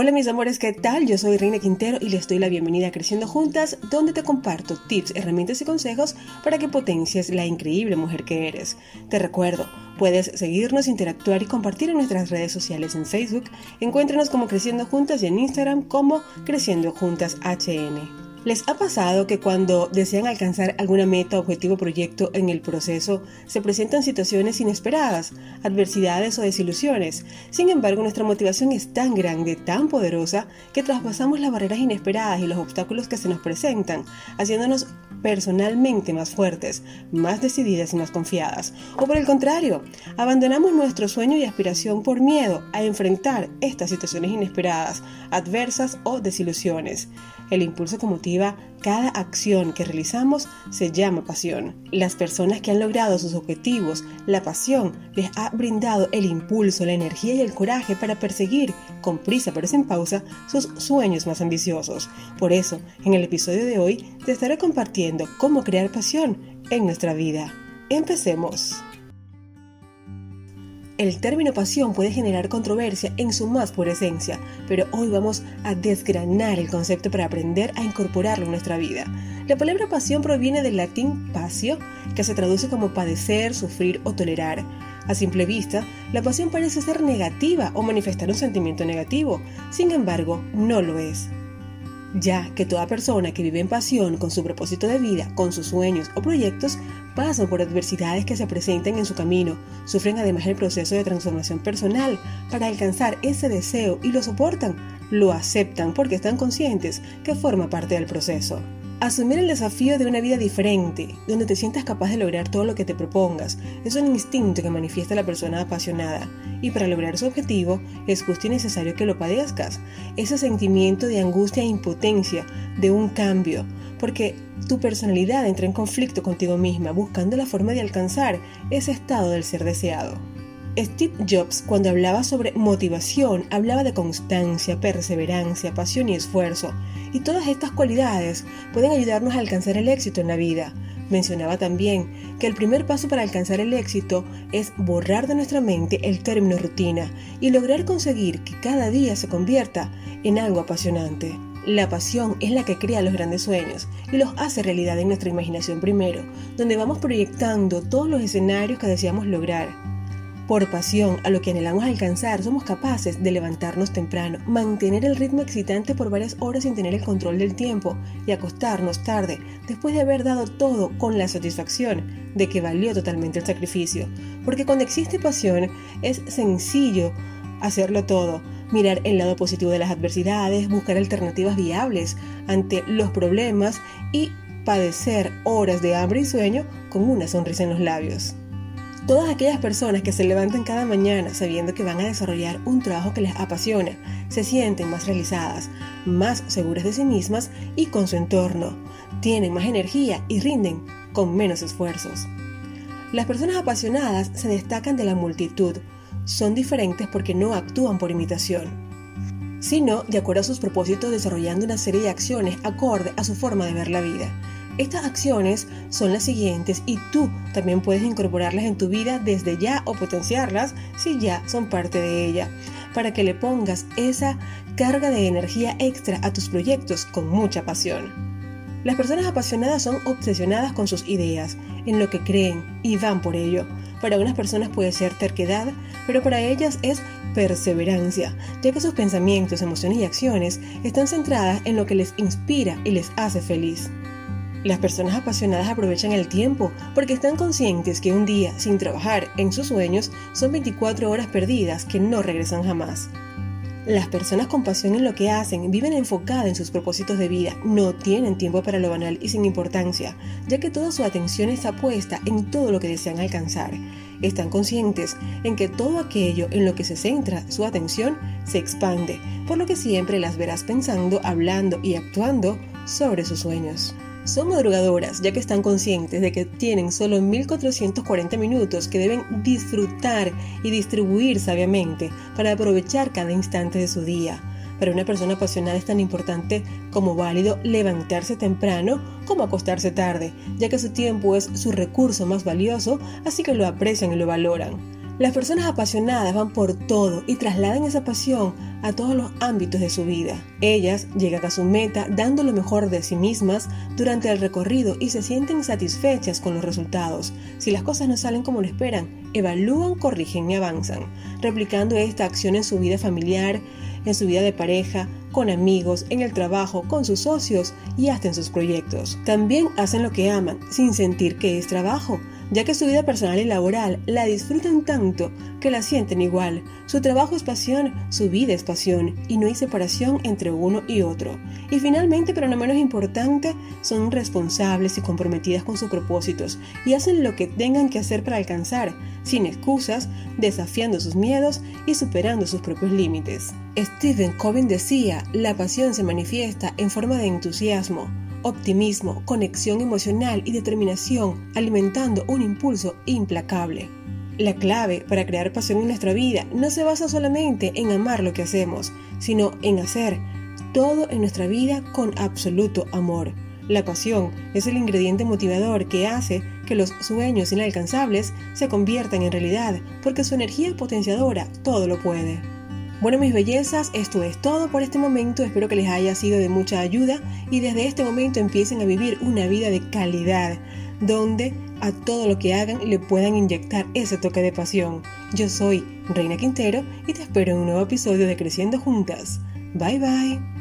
Hola mis amores, ¿qué tal? Yo soy Reina Quintero y les doy la bienvenida a Creciendo Juntas, donde te comparto tips, herramientas y consejos para que potencies la increíble mujer que eres. Te recuerdo, puedes seguirnos, interactuar y compartir en nuestras redes sociales en Facebook. Encuéntranos como Creciendo Juntas y en Instagram como Creciendo Juntas HN. ¿Les ha pasado que cuando desean alcanzar alguna meta, objetivo, proyecto en el proceso, se presentan situaciones inesperadas, adversidades o desilusiones? Sin embargo, nuestra motivación es tan grande, tan poderosa, que traspasamos las barreras inesperadas y los obstáculos que se nos presentan, haciéndonos personalmente más fuertes, más decididas y más confiadas. O por el contrario, abandonamos nuestro sueño y aspiración por miedo a enfrentar estas situaciones inesperadas, adversas o desilusiones. El impulso que motiva cada acción que realizamos se llama pasión. Las personas que han logrado sus objetivos, la pasión les ha brindado el impulso, la energía y el coraje para perseguir, con prisa pero sin pausa, sus sueños más ambiciosos. Por eso, en el episodio de hoy, te estaré compartiendo cómo crear pasión en nuestra vida. Empecemos. El término pasión puede generar controversia en su más pura esencia, pero hoy vamos a desgranar el concepto para aprender a incorporarlo en nuestra vida. La palabra pasión proviene del latín pasio, que se traduce como padecer, sufrir o tolerar. A simple vista, la pasión parece ser negativa o manifestar un sentimiento negativo, sin embargo, no lo es ya que toda persona que vive en pasión con su propósito de vida, con sus sueños o proyectos, pasan por adversidades que se presentan en su camino, sufren además el proceso de transformación personal para alcanzar ese deseo y lo soportan, lo aceptan porque están conscientes que forma parte del proceso. Asumir el desafío de una vida diferente, donde te sientas capaz de lograr todo lo que te propongas, es un instinto que manifiesta la persona apasionada, y para lograr su objetivo es justo y necesario que lo padezcas, ese sentimiento de angustia e impotencia, de un cambio, porque tu personalidad entra en conflicto contigo misma, buscando la forma de alcanzar ese estado del ser deseado. Steve Jobs, cuando hablaba sobre motivación, hablaba de constancia, perseverancia, pasión y esfuerzo, y todas estas cualidades pueden ayudarnos a alcanzar el éxito en la vida. Mencionaba también que el primer paso para alcanzar el éxito es borrar de nuestra mente el término rutina y lograr conseguir que cada día se convierta en algo apasionante. La pasión es la que crea los grandes sueños y los hace realidad en nuestra imaginación primero, donde vamos proyectando todos los escenarios que deseamos lograr. Por pasión a lo que anhelamos alcanzar, somos capaces de levantarnos temprano, mantener el ritmo excitante por varias horas sin tener el control del tiempo y acostarnos tarde después de haber dado todo con la satisfacción de que valió totalmente el sacrificio. Porque cuando existe pasión es sencillo hacerlo todo, mirar el lado positivo de las adversidades, buscar alternativas viables ante los problemas y padecer horas de hambre y sueño con una sonrisa en los labios. Todas aquellas personas que se levantan cada mañana sabiendo que van a desarrollar un trabajo que les apasiona, se sienten más realizadas, más seguras de sí mismas y con su entorno, tienen más energía y rinden con menos esfuerzos. Las personas apasionadas se destacan de la multitud, son diferentes porque no actúan por imitación, sino de acuerdo a sus propósitos desarrollando una serie de acciones acorde a su forma de ver la vida. Estas acciones son las siguientes y tú también puedes incorporarlas en tu vida desde ya o potenciarlas si ya son parte de ella, para que le pongas esa carga de energía extra a tus proyectos con mucha pasión. Las personas apasionadas son obsesionadas con sus ideas, en lo que creen y van por ello. Para unas personas puede ser terquedad, pero para ellas es perseverancia, ya que sus pensamientos, emociones y acciones están centradas en lo que les inspira y les hace feliz. Las personas apasionadas aprovechan el tiempo porque están conscientes que un día sin trabajar en sus sueños son 24 horas perdidas que no regresan jamás. Las personas con pasión en lo que hacen viven enfocadas en sus propósitos de vida, no tienen tiempo para lo banal y sin importancia, ya que toda su atención está puesta en todo lo que desean alcanzar. Están conscientes en que todo aquello en lo que se centra su atención se expande, por lo que siempre las verás pensando, hablando y actuando sobre sus sueños. Son madrugadoras ya que están conscientes de que tienen solo 1440 minutos que deben disfrutar y distribuir sabiamente para aprovechar cada instante de su día. Para una persona apasionada es tan importante como válido levantarse temprano como acostarse tarde, ya que su tiempo es su recurso más valioso, así que lo aprecian y lo valoran. Las personas apasionadas van por todo y trasladan esa pasión a todos los ámbitos de su vida. Ellas llegan a su meta dando lo mejor de sí mismas durante el recorrido y se sienten satisfechas con los resultados. Si las cosas no salen como lo esperan, evalúan, corrigen y avanzan, replicando esta acción en su vida familiar, en su vida de pareja, con amigos, en el trabajo, con sus socios y hasta en sus proyectos. También hacen lo que aman sin sentir que es trabajo ya que su vida personal y laboral la disfrutan tanto que la sienten igual. Su trabajo es pasión, su vida es pasión, y no hay separación entre uno y otro. Y finalmente, pero no menos importante, son responsables y comprometidas con sus propósitos y hacen lo que tengan que hacer para alcanzar, sin excusas, desafiando sus miedos y superando sus propios límites. Stephen Covey decía, la pasión se manifiesta en forma de entusiasmo optimismo, conexión emocional y determinación, alimentando un impulso implacable. La clave para crear pasión en nuestra vida no se basa solamente en amar lo que hacemos, sino en hacer todo en nuestra vida con absoluto amor. La pasión es el ingrediente motivador que hace que los sueños inalcanzables se conviertan en realidad, porque su energía potenciadora todo lo puede. Bueno, mis bellezas, esto es todo por este momento. Espero que les haya sido de mucha ayuda y desde este momento empiecen a vivir una vida de calidad, donde a todo lo que hagan le puedan inyectar ese toque de pasión. Yo soy Reina Quintero y te espero en un nuevo episodio de Creciendo Juntas. Bye bye.